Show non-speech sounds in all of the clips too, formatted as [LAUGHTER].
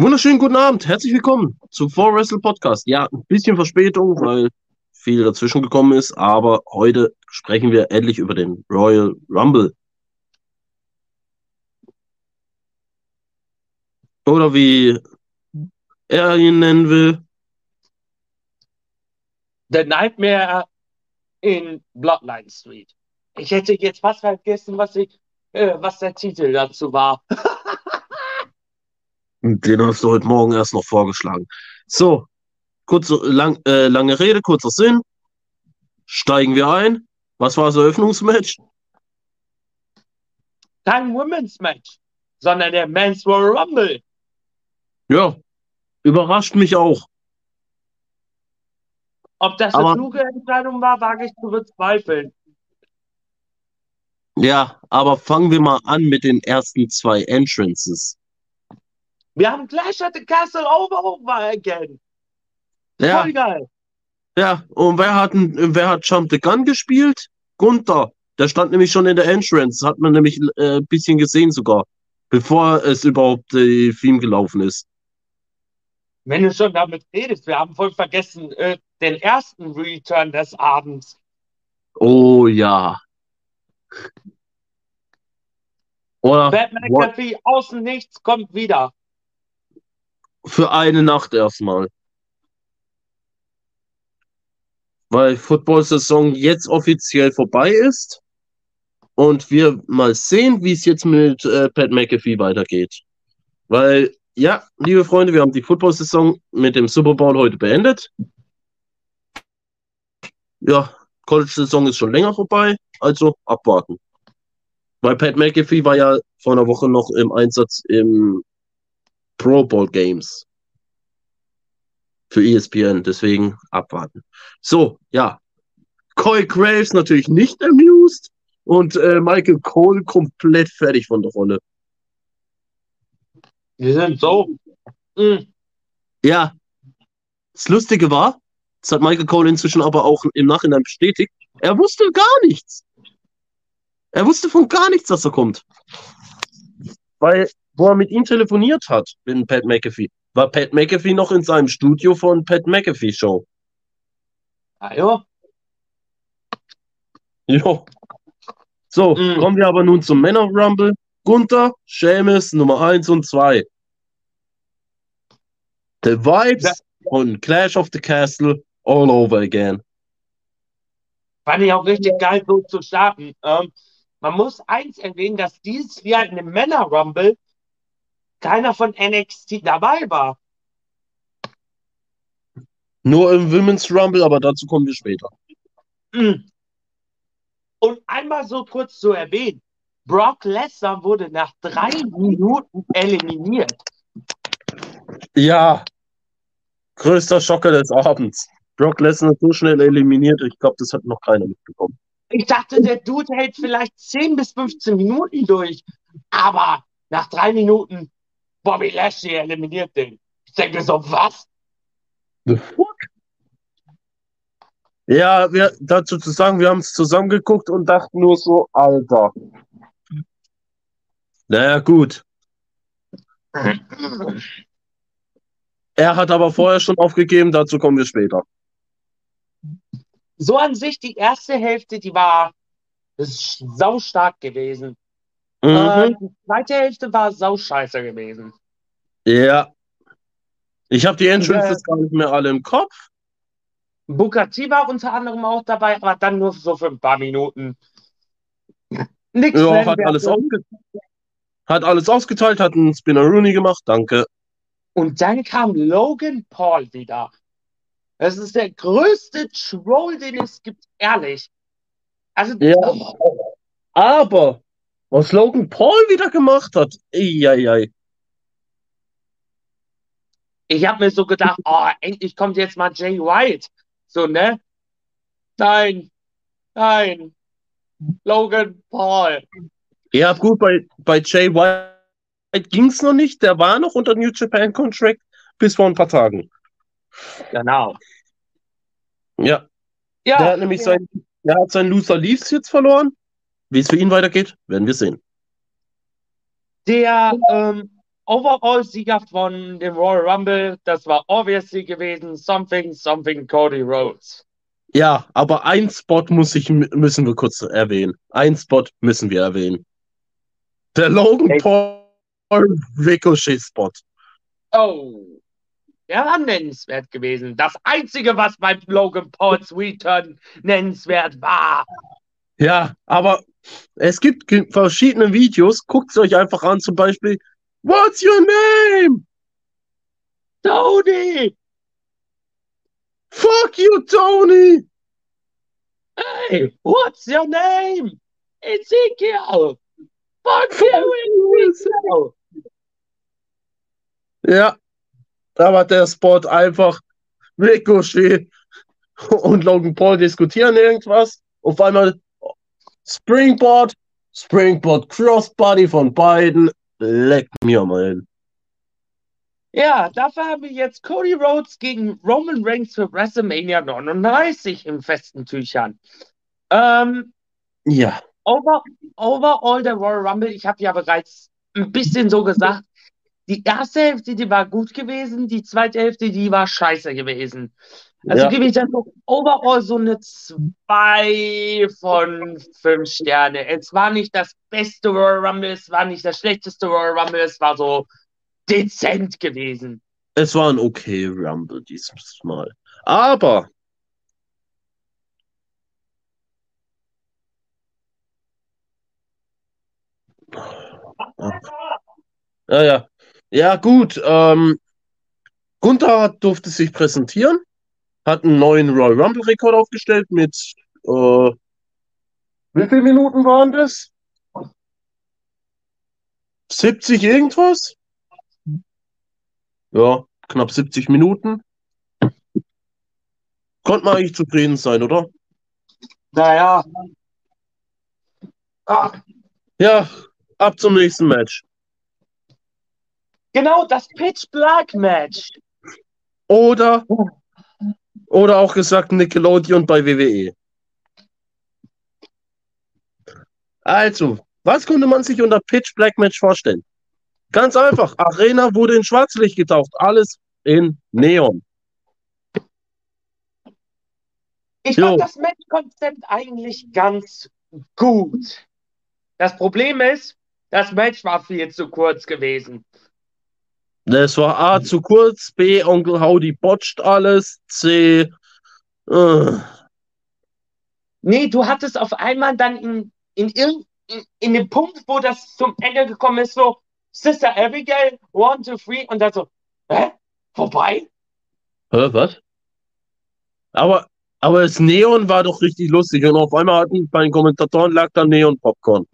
Wunderschönen guten Abend, herzlich willkommen zum For Wrestle Podcast. Ja, ein bisschen Verspätung, weil viel dazwischen gekommen ist, aber heute sprechen wir endlich über den Royal Rumble. Oder wie er ihn nennen will. The Nightmare in Bloodline Street. Ich hätte jetzt fast vergessen, was, ich, äh, was der Titel dazu war. [LAUGHS] Den hast du heute Morgen erst noch vorgeschlagen. So, kurze, lang, äh, lange Rede, kurzer Sinn. Steigen wir ein. Was war das Eröffnungsmatch? Kein Women's Match, sondern der Men's Royal Rumble. Ja, überrascht mich auch. Ob das eine kluge Entscheidung war, wage ich zu bezweifeln. Ja, aber fangen wir mal an mit den ersten zwei Entrances. Wir haben at the Castle over again. Ja. Voll geil. Ja, und wer hat, wer hat Jump the Gun gespielt? Gunther. Der stand nämlich schon in der Entrance. Hat man nämlich äh, ein bisschen gesehen sogar. Bevor es überhaupt äh, Film gelaufen ist. Wenn du schon damit redest, wir haben voll vergessen, äh, den ersten Return des Abends. Oh ja. Oder Batman McAfee außen nichts kommt wieder. Für eine Nacht erstmal. Weil Football-Saison jetzt offiziell vorbei ist. Und wir mal sehen, wie es jetzt mit äh, Pat McAfee weitergeht. Weil, ja, liebe Freunde, wir haben die Football-Saison mit dem Super Bowl heute beendet. Ja, College-Saison ist schon länger vorbei, also abwarten. Weil Pat McAfee war ja vor einer Woche noch im Einsatz im Pro Bowl Games für ESPN, deswegen abwarten. So, ja. Coy Graves natürlich nicht amused und äh, Michael Cole komplett fertig von der Rolle. Wir sind so. Mhm. Ja. Das Lustige war, das hat Michael Cole inzwischen aber auch im Nachhinein bestätigt, er wusste gar nichts. Er wusste von gar nichts, dass er kommt. Weil wo er mit ihm telefoniert hat, mit Pat McAfee, war Pat McAfee noch in seinem Studio von Pat McAfee Show. Ah ja. Jo. So, mm. kommen wir aber nun zum Männer Rumble. Gunther, Seamus, Nummer 1 und 2. The Vibes ja. von Clash of the Castle all over again. Fand ich auch richtig geil, so zu starten. Ähm, man muss eins erwähnen, dass dieses Jahr in dem Männer Rumble keiner von NXT dabei war. Nur im Women's Rumble, aber dazu kommen wir später. Hm. Und einmal so kurz zu erwähnen: Brock Lesnar wurde nach drei Minuten eliminiert. Ja, größter Schocker des Abends. Brock Lesnar so schnell eliminiert, ich glaube, das hat noch keiner mitbekommen. Ich dachte, der Dude hält vielleicht 10 bis 15 Minuten durch, aber nach drei Minuten Bobby Lashley eliminiert den. Ich denke so, was? The fuck? Ja, wir, dazu zu sagen, wir haben es zusammengeguckt und dachten nur so, Alter. Naja, gut. er hat aber vorher schon aufgegeben, dazu kommen wir später. So an sich, die erste Hälfte, die war sau stark gewesen. Mhm. Äh, die zweite Hälfte war sauscheiße gewesen. Ja. Ich habe die Entrances äh, gar nicht mehr alle im Kopf. Bukati war unter anderem auch dabei, aber dann nur so für ein paar Minuten. Nichts ja, hat alles, hat alles ausgeteilt, hat einen Spinner Rooney gemacht, danke. Und dann kam Logan Paul wieder. Das ist der größte Troll, den es gibt, ehrlich. Also, ja. Oh. Aber was Logan Paul wieder gemacht hat, eieiei. Ich habe mir so gedacht, oh, endlich kommt jetzt mal Jay White. So, ne? Nein, nein. Logan Paul. Ja, gut, bei, bei Jay White ging es noch nicht. Der war noch unter New Japan Contract bis vor ein paar Tagen. Genau. Ja. ja der hat nämlich ja. sein, der hat seinen Loser Leafs jetzt verloren. Wie es für ihn weitergeht, werden wir sehen. Der ähm, Overall-Sieger von dem Royal Rumble, das war obviously gewesen, something, something Cody Rhodes. Ja, aber ein Spot muss ich, müssen wir kurz erwähnen. Ein Spot müssen wir erwähnen. Der Logan Paul Ricochet-Spot. Oh, der war nennenswert gewesen. Das Einzige, was beim Logan Pauls Return nennenswert war. Ja, aber es gibt verschiedene Videos. Guckt es euch einfach an, zum Beispiel What's your name? Tony! Fuck you, Tony! Hey, what's your name? Ezekiel! Fuck you, Ezekiel! Ja, da war der Spot einfach Ricochet und Logan Paul diskutieren irgendwas. Auf einmal Springboard, Springboard Crossbody von beiden. Leck mir mal. Ja, dafür haben wir jetzt Cody Rhodes gegen Roman Reigns für WrestleMania 39 im festen Tüchern. Ähm, ja. Over, overall der Royal Rumble, ich habe ja bereits ein bisschen so gesagt, die erste Hälfte, die war gut gewesen, die zweite Hälfte, die war scheiße gewesen. Also ja. gebe ich dann so overall so eine 2 von 5 Sterne. Es war nicht das beste Royal Rumble, es war nicht das schlechteste Royal Rumble, es war so dezent gewesen. Es war ein okay Rumble dieses Mal. Aber Ja, ja. Ja, gut. Ähm, Gunther durfte sich präsentieren, hat einen neuen Royal Rumble-Rekord aufgestellt mit äh, wie viele Minuten waren das? 70 irgendwas? Ja, knapp 70 Minuten. Konnte man eigentlich zufrieden sein, oder? Naja. Ah. Ja, ab zum nächsten Match. Genau, das Pitch Black Match. Oder, oder auch gesagt Nickelodeon bei WWE. Also, was konnte man sich unter Pitch Black Match vorstellen? Ganz einfach. Arena wurde in Schwarzlicht getaucht. Alles in Neon. Ich jo. fand das Matchkonzept eigentlich ganz gut. Das Problem ist, das Match war viel zu kurz gewesen. Das war A zu kurz, B Onkel Howdy botcht alles, C. Äh. Nee, du hattest auf einmal dann in, in, in, in dem Punkt, wo das zum Ende gekommen ist, so Sister Abigail, one, two, three, und dann so, hä? Vorbei? Hä, was? Aber, aber das Neon war doch richtig lustig und auf einmal hatten bei den Kommentatoren lag da Neon Popcorn.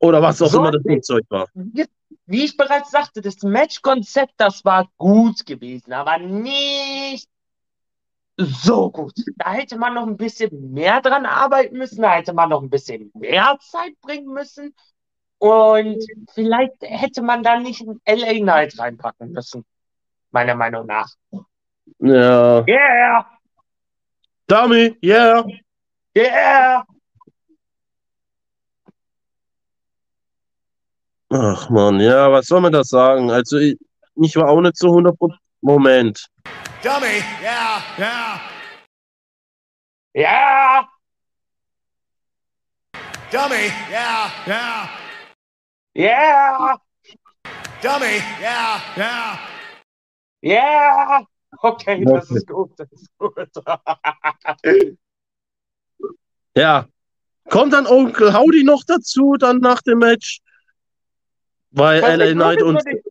Oder was auch so, immer das Flugzeug war. Wie ich bereits sagte, das Matchkonzept, das war gut gewesen, aber nicht so gut. Da hätte man noch ein bisschen mehr dran arbeiten müssen, da hätte man noch ein bisschen mehr Zeit bringen müssen. Und vielleicht hätte man da nicht ein LA Night reinpacken müssen, meiner Meinung nach. Ja. Yeah! Dummy, yeah! Yeah! Ach man, ja, was soll man das sagen? Also, ich, ich war auch nicht so 100% Moment. Dummy, ja, ja. Ja! Dummy, ja, ja. Ja! Dummy, ja, ja. Ja! Okay, das ist gut, das ist gut. [LAUGHS] ja. Kommt dann Onkel Howdy noch dazu, dann nach dem Match? Weil was LA Knight und. Nicht,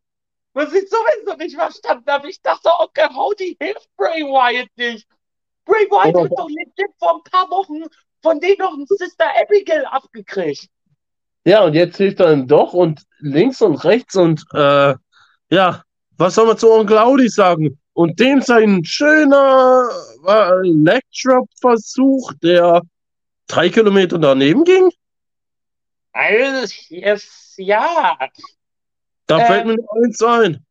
was ich sowieso nicht verstanden habe, ich dachte, okay, Howdy hilft Bray Wyatt nicht. Bray Wyatt oh. hat doch legit vor ein paar Wochen von denen noch ein Sister Abigail abgekriegt. Ja, und jetzt hilft er ihm doch und links und rechts und äh, ja, was soll man zu Onkel Audi sagen? Und dem sein schöner äh, Leg-Drop-Versuch, der drei Kilometer daneben ging? Also, yes, ja. Da fällt mir noch eins ein.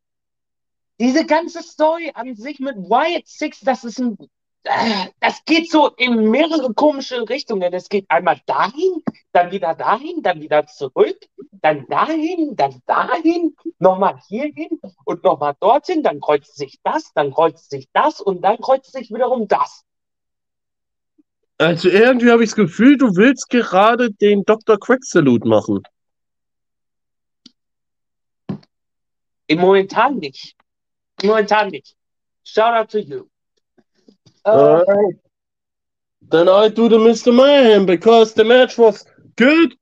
Diese ganze Story an sich mit Wyatt Six, das ist ein äh, das geht so in mehrere komische Richtungen. Es geht einmal dahin, dann wieder dahin, dann wieder zurück, dann dahin, dann dahin, nochmal hierhin und nochmal dorthin, dann kreuzt sich das, dann kreuzt sich das und dann kreuzt sich wiederum das. Also irgendwie habe ich das Gefühl, du willst gerade den Dr. Quack Salute machen. Momentan nicht. Momentan nicht. Shout out to you. Uh, then I do the Mr. Mayhem because the match was good,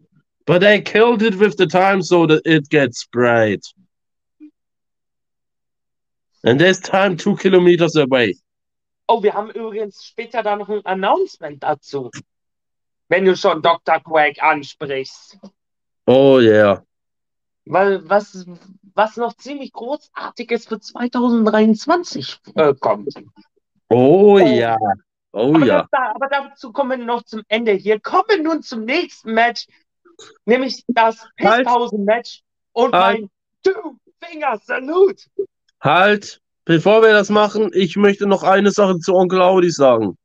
but they killed it with the time so that it gets bright. And there's time two kilometers away. Oh, wir haben übrigens später da noch ein Announcement dazu. Wenn du schon Dr. Quack ansprichst. Oh yeah. Weil was, was noch ziemlich großartiges für 2023 äh, kommt. Oh ja. Oh aber, ja. das, aber dazu kommen wir noch zum Ende. Hier kommen wir nun zum nächsten Match, nämlich das Halt. Pisspausen-Match und Halt. mein Two-Finger-Salute. Halt, bevor wir das machen, ich möchte noch eine Sache zu Onkel Audi sagen.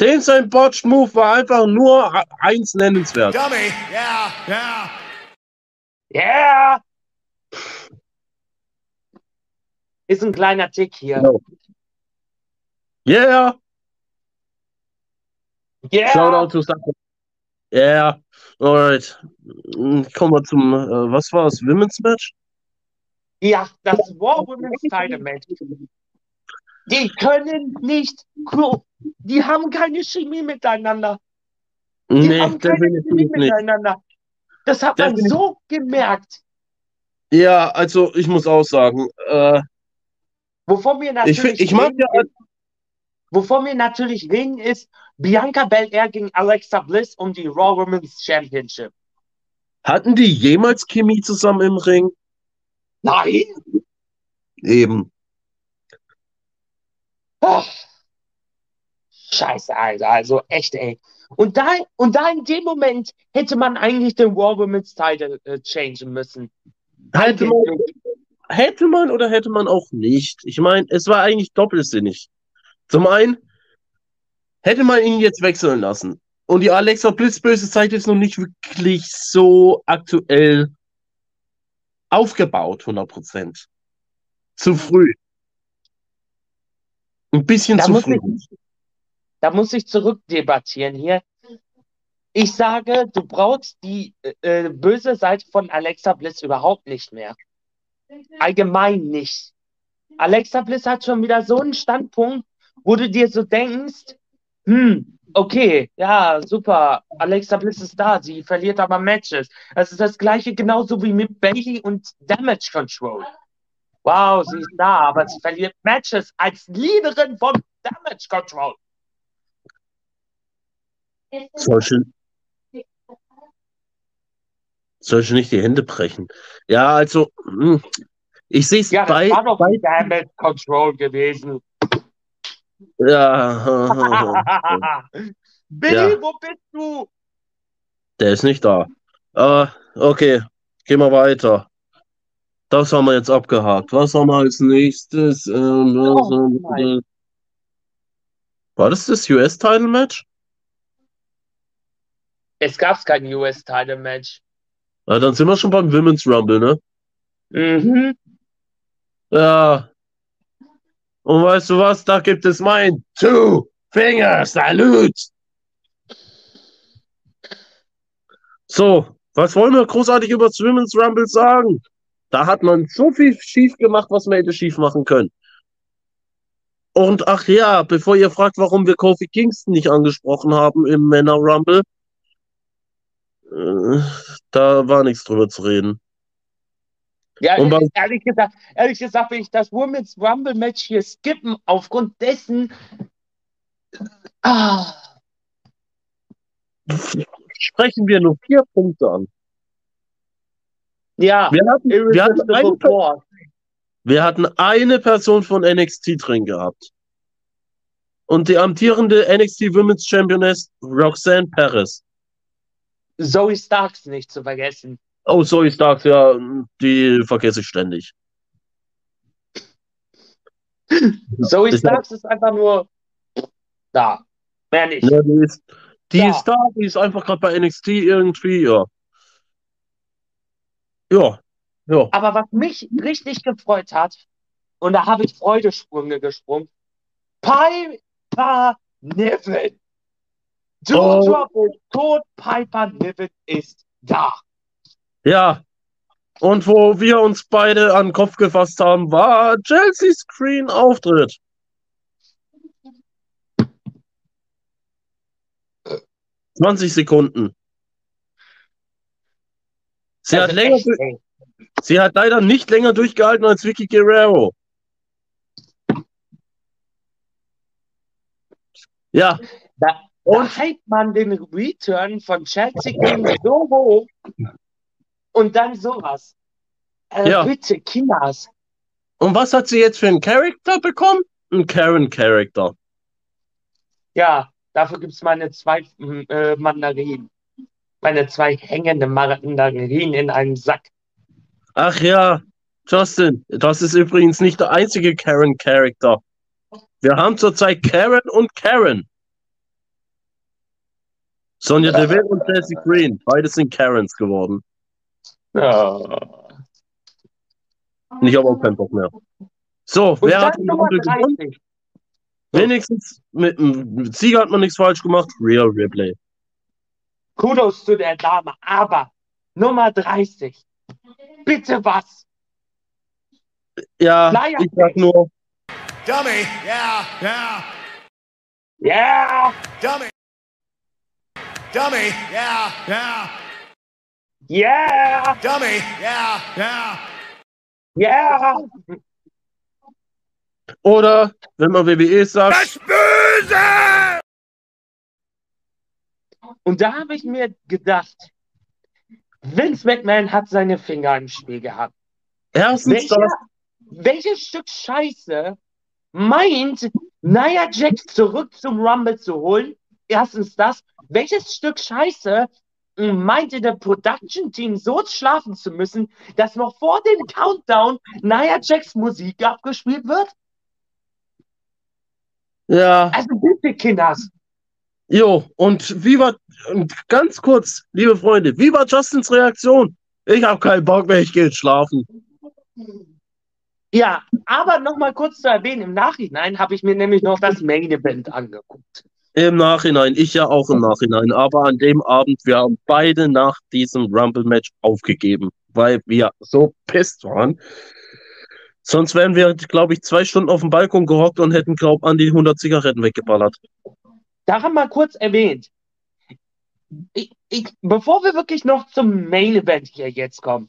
Den sein Botched Move war einfach nur eins nennenswert. Dummy. Yeah, yeah. Yeah! Ist ein kleiner Tick hier. No. Yeah, Yeah! shout out to Sache. Yeah, alright. Mm, Kommen wir zum, äh, was war es, Women's Match? Ja, das War Women's Title Match. Die können nicht, die haben keine Chemie miteinander. Die Nee, haben keine Chemie nicht. miteinander. Das hat man Definitiv. so gemerkt. Ja, also ich muss auch sagen, äh, Wovon wir ich, natürlich find- ich mag reden, ja, ist, wovon wir natürlich reden, ist Bianca Belair gegen Alexa Bliss um die Raw Women's Championship. hatten die jemals Chemie zusammen im Ring? Nein! Eben. Ach. Scheiße, Alter. Also echt, ey. Und da, und da in dem Moment hätte man eigentlich den Raw Women's Title äh, changen müssen. Hätte man. Hätte man oder hätte man auch nicht. Ich meine, es war eigentlich doppelsinnig. Zum einen hätte man ihn jetzt wechseln lassen. Und die Alexa Blitzböse Zeit ist noch nicht wirklich so aktuell aufgebaut, 100%. Zu früh. Ein bisschen Da zu früh. ich- Da muss ich zurückdebattieren hier. Ich sage, du brauchst die äh, äh, böse Seite von Alexa Bliss überhaupt nicht mehr. Allgemein nicht. Alexa Bliss hat schon wieder so einen Standpunkt, wo du dir so denkst, hm, okay, ja, super, Alexa Bliss ist da, sie verliert aber Matches. Das ist das gleiche genauso wie mit Bailey und Damage Control. Wow, sie ist da, aber sie verliert Matches als Leaderin von Damage Control. Solche, solche nicht die Hände brechen. Ja, also, hm, ich sehe es Ja, das bei, war doch bei, Damage Control gewesen. ja, [LAUGHS] Billy, Ja. wo bist du? der ist nicht da. Ah, okay, gehen wir weiter. Das haben wir jetzt abgehakt. Was haben wir als nächstes? Ähm, Oh wir- War das das US-Title-Match? Es gab kein US-Title-Match. Ah, dann sind wir schon beim Women's Rumble, ne? Mhm. Ja. Und weißt du was? Da gibt es mein Two-Finger-Salut. So, was wollen wir großartig über das Women's Rumble sagen? Da hat man so viel schief gemacht, was man hätte schief machen können. Und ach ja, bevor ihr fragt, warum wir Kofi Kingston nicht angesprochen haben im Männer Rumble, da war nichts drüber zu reden. Ja, Und ehrlich gesagt, ehrlich gesagt will ich das Women's Rumble Match hier skippen, aufgrund dessen. Ah, Sprechen wir nur vier Punkte an. ja, Wir hatten, wir hatten, eine, wir hatten eine Person von NXT drin gehabt. Und die amtierende NXT Women's Championess Roxanne Perez. Zoe Starks nicht zu vergessen. Oh, sorry, Starks, ja, die vergesse ich ständig. [LAUGHS] Zoe Starks ist einfach nur. da. Mehr nicht. Ja, die ist, die Ja. ist da, die ist einfach gerade bei NXT irgendwie, ja. Ja, ja. Aber was mich richtig gefreut hat, und da habe ich Freudesprünge gesprungen, Piper Niven. Oh. Joshua ist tot, Piper Niven ist da. Ja. Und wo wir uns beide an den Kopf gefasst haben, war Chelsea Screen Auftritt. Zwanzig Sekunden. Sie Das hat ist länger, sie hat leider nicht länger durchgehalten als Vicky Guerrero. Ja, Da, Und- hypt man den Return von Chelsea Green so hoch und dann sowas. Äh, Ja. Bitte, Kinders. und was hat sie jetzt für einen Charakter bekommen? Ein Karen-Charakter. Ja, dafür gibt es meine zwei äh, Mandarinen. Meine zwei hängende Mandarinen in einem Sack. Ach ja, Justin, das ist übrigens nicht der einzige Karen-Charakter. Wir haben zurzeit Karen und Karen. Sonja Deville und Chelsea Green, beide sind Karens geworden. Ja. Und ich habe auch keinen Bock mehr. So, Und wer hat den Nummer Rumble gewonnen? 30. Wenigstens mit dem Sieger hat man nichts falsch gemacht. Real Ripley. Kudos zu der Dame, aber Nummer 30. Bitte was? Ja, Naja. ich sag nur, Dummy. Yeah, yeah. Ja, Dummy. Dummy. Yeah, yeah. ja, Dummy. Yeah, yeah. ja. oder wenn man WWE sagt, Das Böse! Und da habe ich mir gedacht, Vince McMahon hat seine Finger im Spiel gehabt. erstens Welcher, das, welches Stück Scheiße meint, Nia Jax zurück zum Rumble zu holen? Erstens das. Welches Stück Scheiße meinte der Production-Team so schlafen zu müssen, dass noch vor dem Countdown Nia Jax Musik abgespielt wird? ja, Also bitte, Kinders. jo, und wie war, ganz kurz, liebe Freunde, wie war Justins Reaktion? Ich habe keinen Bock mehr, ich gehe jetzt schlafen. Ja, aber nochmal kurz zu erwähnen, im Nachhinein habe ich mir nämlich noch das Main Event angeguckt. Im Nachhinein, ich ja auch im Nachhinein, aber an dem Abend, wir haben beide nach diesem Rumble-Match aufgegeben, weil wir so pisst waren. Sonst wären wir, glaube ich, zwei Stunden auf dem Balkon gehockt und hätten, glaube ich, an die 100 Zigaretten weggeballert. Daran mal kurz erwähnt. Ich, ich, bevor wir wirklich noch zum Main Event hier jetzt kommen.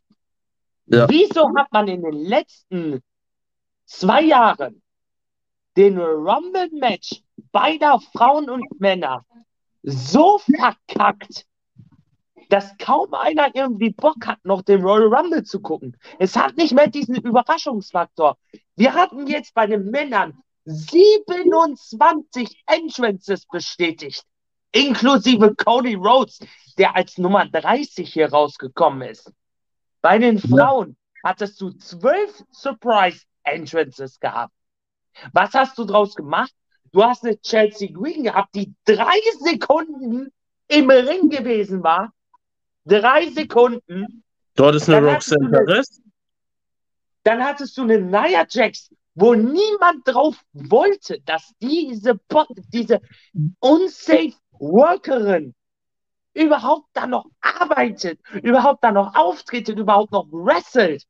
Ja. Wieso hat man in den letzten zwei Jahren den Rumble Match beider Frauen und Männer so verkackt, dass kaum einer irgendwie Bock hat, noch den Royal Rumble zu gucken? Es hat nicht mehr diesen Überraschungsfaktor. Wir hatten jetzt bei den Männern 27 Entrances bestätigt, inklusive Cody Rhodes, der als Nummer 30 hier rausgekommen ist. Bei den. Frauen hattest du zwölf Surprise Entrances gehabt. Was hast du draus gemacht? Du hast eine Chelsea Green gehabt, die drei Sekunden im Ring gewesen war. Drei Sekunden. Dort ist eine Dann Roxanne eine- Perez. Dann hattest du eine Nia Jax, wo niemand drauf wollte, dass diese, diese unsafe Workerin überhaupt da noch arbeitet, überhaupt da noch auftretet, überhaupt noch wrestelt,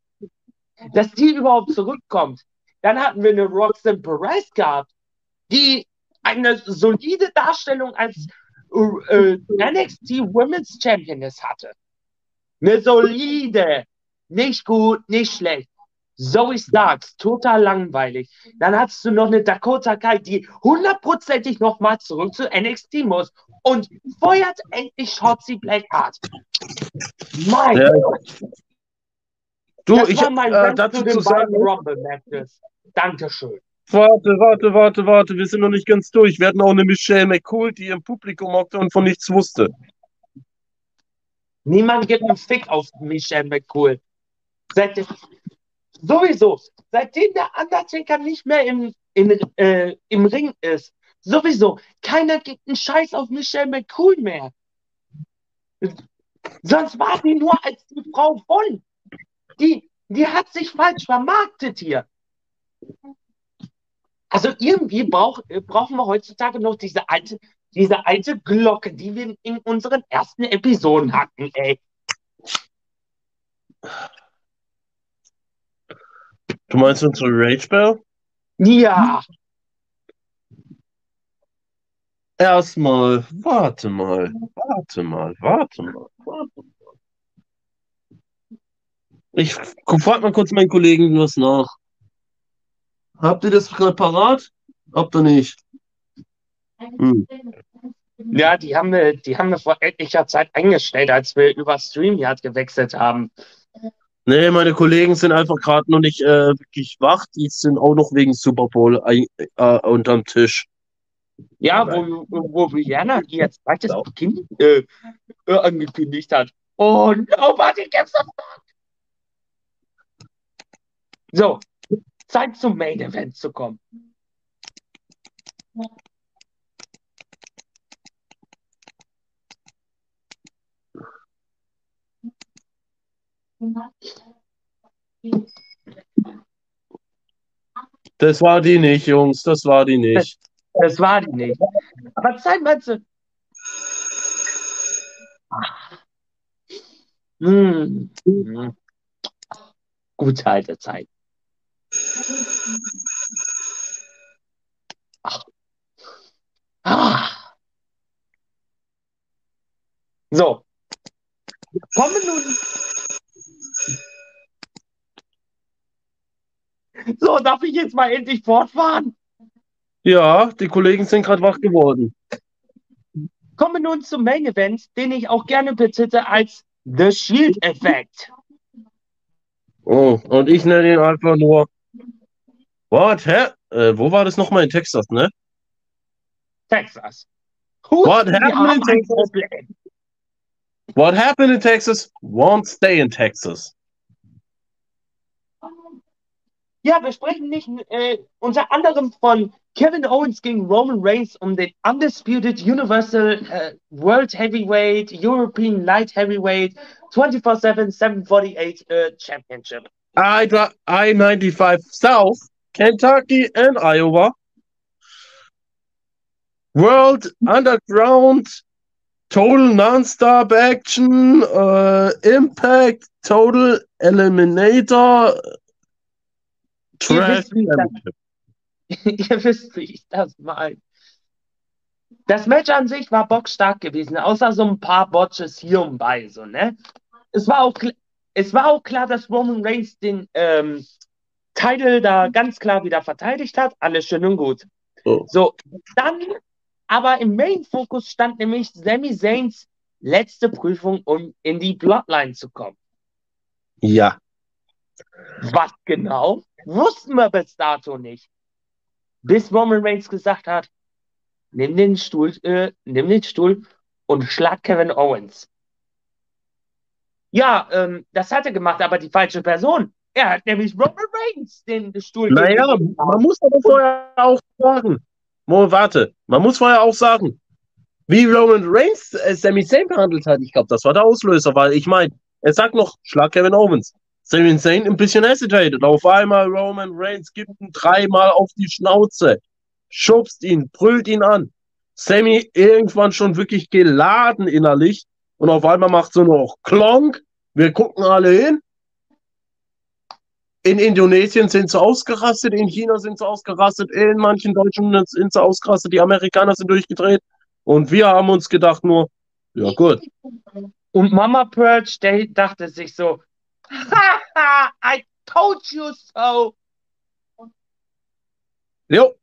dass die überhaupt zurückkommt. Dann hatten wir eine Roxanne Perez gehabt, die eine solide Darstellung als äh, NXT Women's Championess hatte. Eine solide, nicht gut, nicht schlecht. Zoe Starks, total langweilig. Dann hattest du noch eine Dakota Kai, die hundertprozentig nochmal zurück zu NXT muss und feuert endlich Shotzi Blackheart. Mein Ja, Gott, Du, das ich war hab mein äh, dazu zu sagen, Rumble Matches. Dankeschön. Warte, warte, warte, warte, wir sind noch nicht ganz durch. Wir hatten auch eine Michelle McCool, die im Publikum hockte und von nichts wusste. Niemand gibt einen Fick auf Michelle McCool. Seit, sowieso, seitdem der Undertaker nicht mehr im, in, äh, im Ring ist, Sowieso. Keiner gibt einen Scheiß auf Michelle McCool mehr. Sonst war die nur als die Frau von. Die, die hat sich falsch vermarktet hier. Also irgendwie brauch, brauchen wir heutzutage noch diese alte, diese alte Glocke, die wir in unseren ersten Episoden hatten, ey. Du meinst unsere Rage Bell? Ja, Erstmal, warte mal, warte mal, warte mal, warte mal. Ich frag mal kurz meinen Kollegen was nach. Habt ihr das gerade parat? Habt ihr nicht? Hm. ja, die haben wir, die haben wir vor etlicher Zeit eingestellt, als wir über StreamYard gewechselt haben. Nee, meine Kollegen sind einfach gerade noch nicht äh, wirklich wach. Die sind auch noch wegen Super Bowl ein, äh, unterm Tisch. Ja, wo, wo Rihanna ihr zweites Kind äh, äh, angekündigt hat. Und nobody gives a fuck. So, Zeit zum Main Event zu kommen. Das war die nicht, Jungs, das war die nicht. Das war die nicht. Aber Zeit meinst du? Hm. Hm. Gute alte Zeit. Ach. Ah. So. Kommen nun. So, darf ich jetzt mal endlich fortfahren? Ja, die Kollegen sind gerade wach geworden. Kommen wir nun zum Main Event, den ich auch gerne betitle als The Shield Effect. Oh, und ich nenne ihn einfach nur. What? Hä? Äh, wo war das nochmal in Texas, ne? Texas. What wir happened in Texas? What happened in Texas won't stay in Texas. Ja, wir sprechen nicht äh, unter anderem von Kevin Owens gegen Roman Reigns um den Undisputed Universal äh, World Heavyweight, European Light Heavyweight 24-7, 748 äh, Championship. I, I-95 South, Kentucky and Iowa. World Underground, Total Non-Stop Action, äh, Impact, Total Eliminator, Trash Championship. [LAUGHS] ihr wisst, wie ich das meine. Das Match an sich war bockstark gewesen, außer so ein paar Botches hier und bei, so, ne? Es war auch, es war auch klar, dass Roman Reigns den ähm, Title da ganz klar wieder verteidigt hat. Alles schön und gut. So. So, dann, aber im Main-Fokus stand nämlich Sami Zayns letzte Prüfung, um in die Bloodline zu kommen. Ja. Was genau? Wussten wir bis dato nicht. Bis Roman Reigns gesagt hat, nimm den Stuhl, äh, nimm den Stuhl und schlag Kevin Owens. Ja, ähm, das hat er gemacht, aber die falsche Person. Er hat nämlich Roman Reigns den Stuhl Naja, man muss aber vorher auch sagen. Mo, warte, man muss vorher auch sagen, wie Roman Reigns äh, Sami Zayn behandelt hat. Ich glaube, das war der Auslöser, weil ich meine, er sagt noch, schlag Kevin Owens. Sami Zayn ein bisschen hesitated. Auf einmal Roman Reigns gibt ihn dreimal auf die Schnauze, schubst ihn, brüllt ihn an. Sammy irgendwann schon wirklich geladen innerlich und auf einmal macht so noch Klonk. Wir gucken alle hin. In Indonesien sind sie ausgerastet, in China sind sie ausgerastet, in manchen Deutschen sind sie ausgerastet, die Amerikaner sind durchgedreht. Und wir haben uns gedacht nur, ja gut, Und Mama Purge, der dachte sich so, haha, I told you so. jo,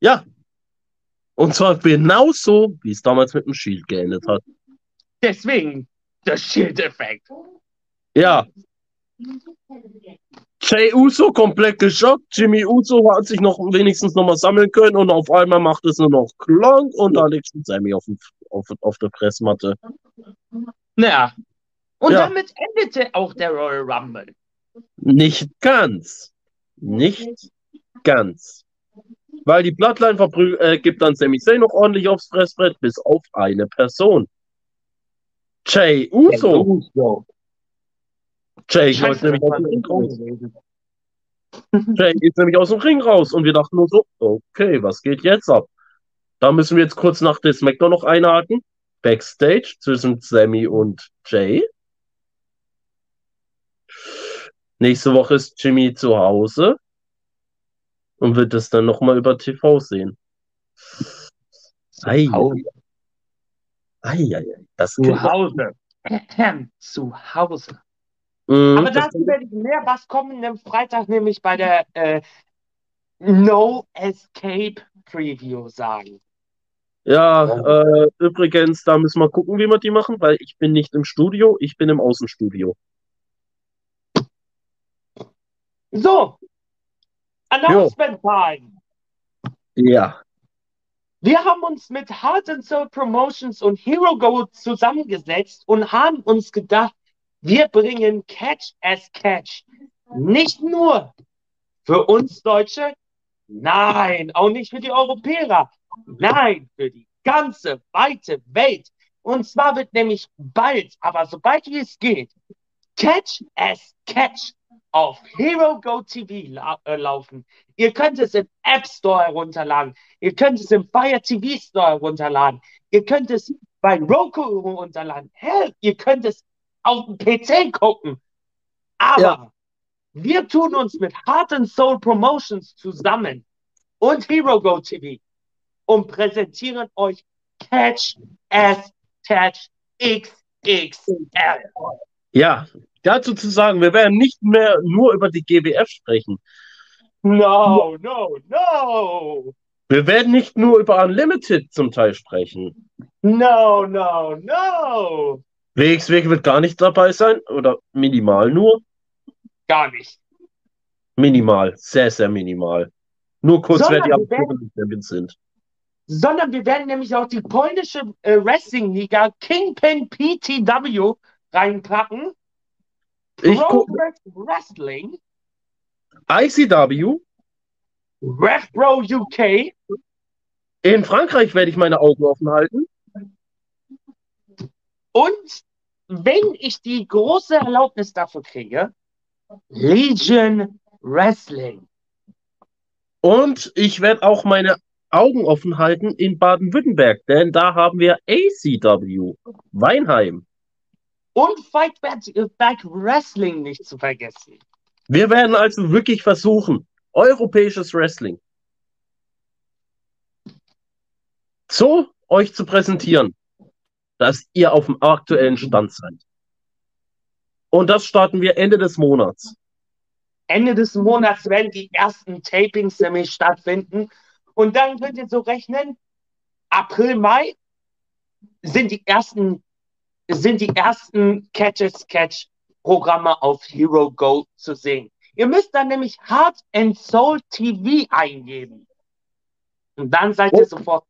ja. Und zwar genauso, wie es damals mit dem Shield geendet hat. Deswegen, der Shield-Effekt. Ja, Jay Uso komplett geschockt. Jimmy Uso hat sich noch wenigstens noch mal sammeln können und auf einmal macht es nur noch Klonk und da liegt schon Sammy auf, dem, auf, auf der Pressmatte. Ja. Und Ja. damit endete auch der Royal Rumble. Nicht ganz. Nicht ganz. Weil die Bloodline äh, gibt dann Sami Zayn noch ordentlich aufs Fressbrett, bis auf eine Person. Jay Uso. Uso. Jay Scheiße, nämlich das aus dem Ring raus. Jay ist nämlich aus dem Ring raus und wir dachten nur so, okay, was geht jetzt ab? Da müssen wir jetzt kurz nach der SmackDown noch einhaken. Backstage zwischen Sammy und Jay. Nächste Woche ist Jimmy zu Hause und wird es dann nochmal über TV sehen. Ei, ei, ei, ei. Das Zu Hause. Zu Hause. Mhm, Aber dazu werde ich mehr was kommen am Freitag, nämlich bei der äh, No Escape Preview sagen. Ja, äh, übrigens, da müssen wir gucken, wie wir die machen, weil ich bin nicht im Studio, ich bin im Außenstudio. So, Announcement Time. Ja. Wir haben uns mit Heart and Soul Promotions und Hero Go zusammengesetzt und haben uns gedacht, wir bringen Catch as Catch. Nicht nur für uns Deutsche, nein, auch nicht für die Europäer, nein, für die ganze weite Welt. Und zwar wird nämlich bald, aber sobald wie es geht, Catch as Catch auf Hero Go TV la äh, laufen. Ihr könnt es im App Store herunterladen. Ihr könnt es im Fire TV Store herunterladen. Ihr könnt es bei Roku herunterladen. Hell, ihr könnt es auf dem PC gucken. Aber Ja. wir tun uns mit Heart and Soul Promotions zusammen und Hero Go TV und präsentieren euch Catch as Catch XXL. Ja, dazu zu sagen, wir werden nicht mehr nur über die GWF sprechen. No, no, no. Wir werden nicht nur über Unlimited zum Teil sprechen. No, no, no. WXW wird gar nicht dabei sein oder minimal nur. Gar nicht. Minimal, sehr, sehr minimal. Nur kurz, wer Sondern die werden- amtierenden Champions sind. Sondern wir werden nämlich auch die polnische äh, Wrestling-Liga Kingpin PTW reinpacken. Ich Pro Wrestling, ICW. RevPro UK In Frankreich werde ich meine Augen offen halten. und wenn ich die große Erlaubnis dafür kriege, Legion Wrestling. Und ich werde auch meine Augen offen halten in Baden-Württemberg, denn da haben wir ACW. Weinheim. Und Fight Back, Back Wrestling nicht zu vergessen. Wir werden also wirklich versuchen, europäisches Wrestling so euch zu präsentieren, dass ihr auf dem aktuellen Stand seid. Und das starten wir Ende des Monats. Ende des Monats werden die ersten Tapings nämlich stattfinden. Und dann könnt ihr so rechnen, April, Mai sind die ersten, sind die ersten Catch-as-Catch-Programme auf Hero Go zu sehen. Ihr müsst dann nämlich Heart and Soul TV eingeben. Und dann seid ihr Oh. sofort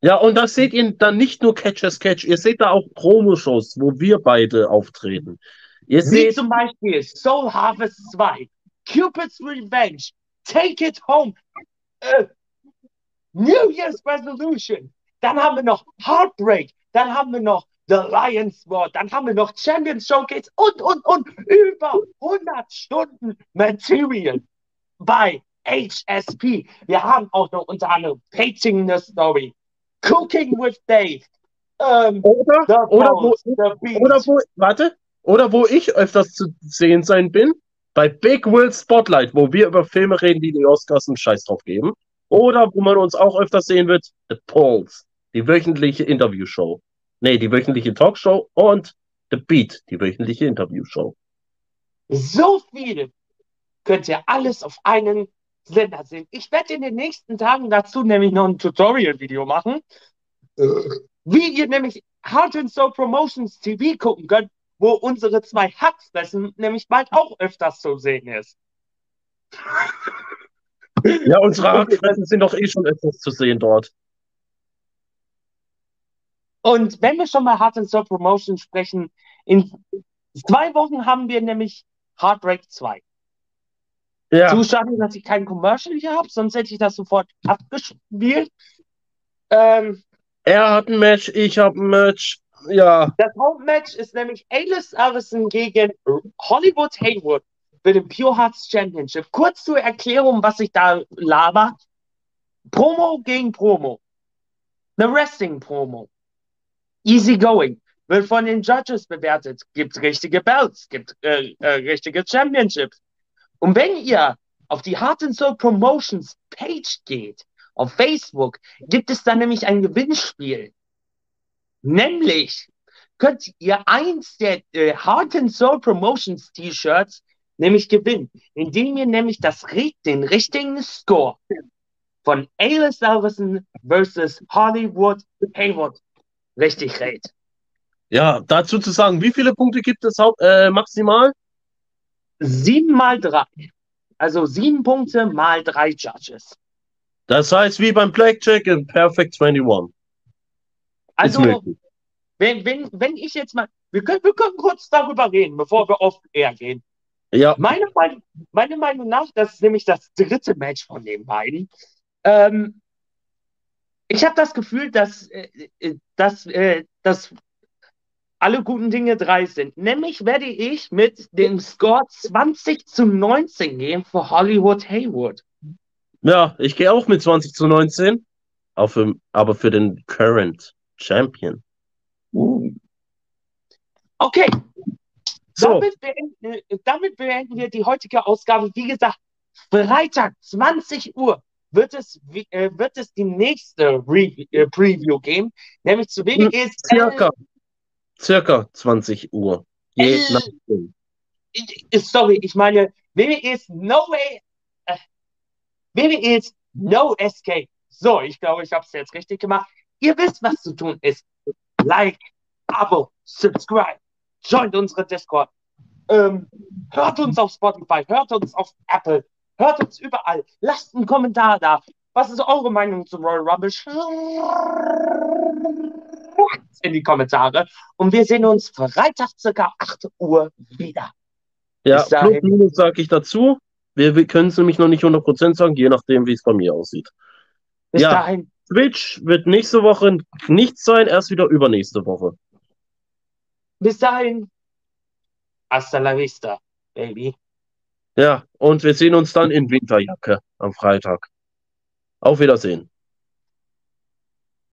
Ja, und das seht ihr dann nicht nur Catch as Catch, ihr seht da auch Promo-Shows, wo wir beide auftreten. Ihr Wie seht, zum Beispiel Soul Harvest 2, Cupid's Revenge, Take It Home, äh, New Year's Resolution. Dann haben wir noch Heartbreak. Dann haben wir noch The Lions War. Dann haben wir noch Champions Showcase und, und, und über 100 Stunden Material bei HSP. Wir haben auch noch unter anderem Painting the Story, Cooking with Dave, ähm, oder, The oder wo, oder wo, warte, oder wo ich öfters zu sehen sein bin, bei Big Will Spotlight, wo wir über Filme reden, die die Oscars einen Scheiß drauf geben. Oder wo man uns auch öfters sehen wird, The Pulse, die wöchentliche Interviewshow. Nee, die wöchentliche Talkshow und The Beat, die wöchentliche Interviewshow. So viel könnt ihr alles auf einen Sender sehen. Ich werde in den nächsten Tagen dazu nämlich noch ein Tutorial-Video machen, wie ihr nämlich Heart and Soul Promotions TV gucken könnt, wo unsere zwei Hackfressen nämlich bald auch öfters zu sehen ist. Ja, unsere Hackfressen sind doch eh schon etwas zu sehen dort. Und wenn wir schon mal Heart and Soul Promotions sprechen, in zwei Wochen haben wir nämlich Heartbreak 2. Ja, Zu schade, dass ich kein Commercial hier habe, sonst hätte ich das sofort abgespielt. Ähm, er hat ein Match, ich habe ein Match. Ja, das Hauptmatch ist nämlich Alice Allison gegen Hollywood Haywood für den Pure Hearts Championship. Kurz zur Erklärung, was ich da laber. Promo gegen Promo. Eine Wrestling-Promo. Easy going. Wird von den Judges bewertet. Gibt richtige Belts, gibt äh, äh, richtige Championships. Und wenn ihr auf die Heart and Soul Promotions Page geht, auf Facebook, gibt es da nämlich ein Gewinnspiel. Nämlich könnt ihr eins der äh, Heart and Soul Promotions T-Shirts nämlich gewinnen, indem ihr nämlich das, den richtigen Score von Alice Salverson versus Hollywood Haywood richtig rät. ja, dazu zu sagen, wie viele Punkte gibt es äh, maximal? Sieben mal drei. Also sieben Punkte mal drei Judges. Das heißt, wie beim Blackjack in Perfect 21. Also, wenn, wenn, wenn ich jetzt mal, wir können, wir können kurz darüber reden, bevor wir off air gehen. Ja, Meine Meinung, meine Meinung nach, das ist nämlich das dritte Match von den beiden. Ähm, ich habe das Gefühl, dass, äh, äh, dass, äh, dass alle guten Dinge drei sind. Nämlich werde ich mit dem Score 20 zu 19 gehen für Hollywood Haywood. ja, ich gehe auch mit 20 zu 19. Auch für, aber für den Current Champion. Okay, So, damit, beenden, äh, damit beenden wir die heutige Ausgabe. Wie gesagt, Freitag, 20 Uhr, wird es, äh, wird es die nächste Re äh, Preview geben, nämlich zu WWE ist circa, circa 20 Uhr. Je Äh, äh, sorry, ich meine, WWE ist No Way, äh, WWE ist No Escape. So, ich glaube, ich habe es jetzt richtig gemacht. Ihr wisst, was zu tun ist. Like, Abo, subscribe, joint unsere Discord. Ähm, hört uns auf Spotify, hört uns auf Apple, hört uns überall. Lasst einen Kommentar da. Was ist eure Meinung zum Royal Rumble? Schreibt's In die Kommentare. Und wir sehen uns Freitag circa 8 Uhr wieder. Ja, plus minus sage ich dazu. Wir, wir können es nämlich noch nicht 100% sagen, je nachdem, wie es bei mir aussieht. Bis Ja. dahin. Twitch wird nächste Woche nichts sein, erst wieder übernächste Woche. Bis dahin. Hasta la vista, baby. Ja, und wir sehen uns dann in Winterjacke am Freitag. Auf Wiedersehen.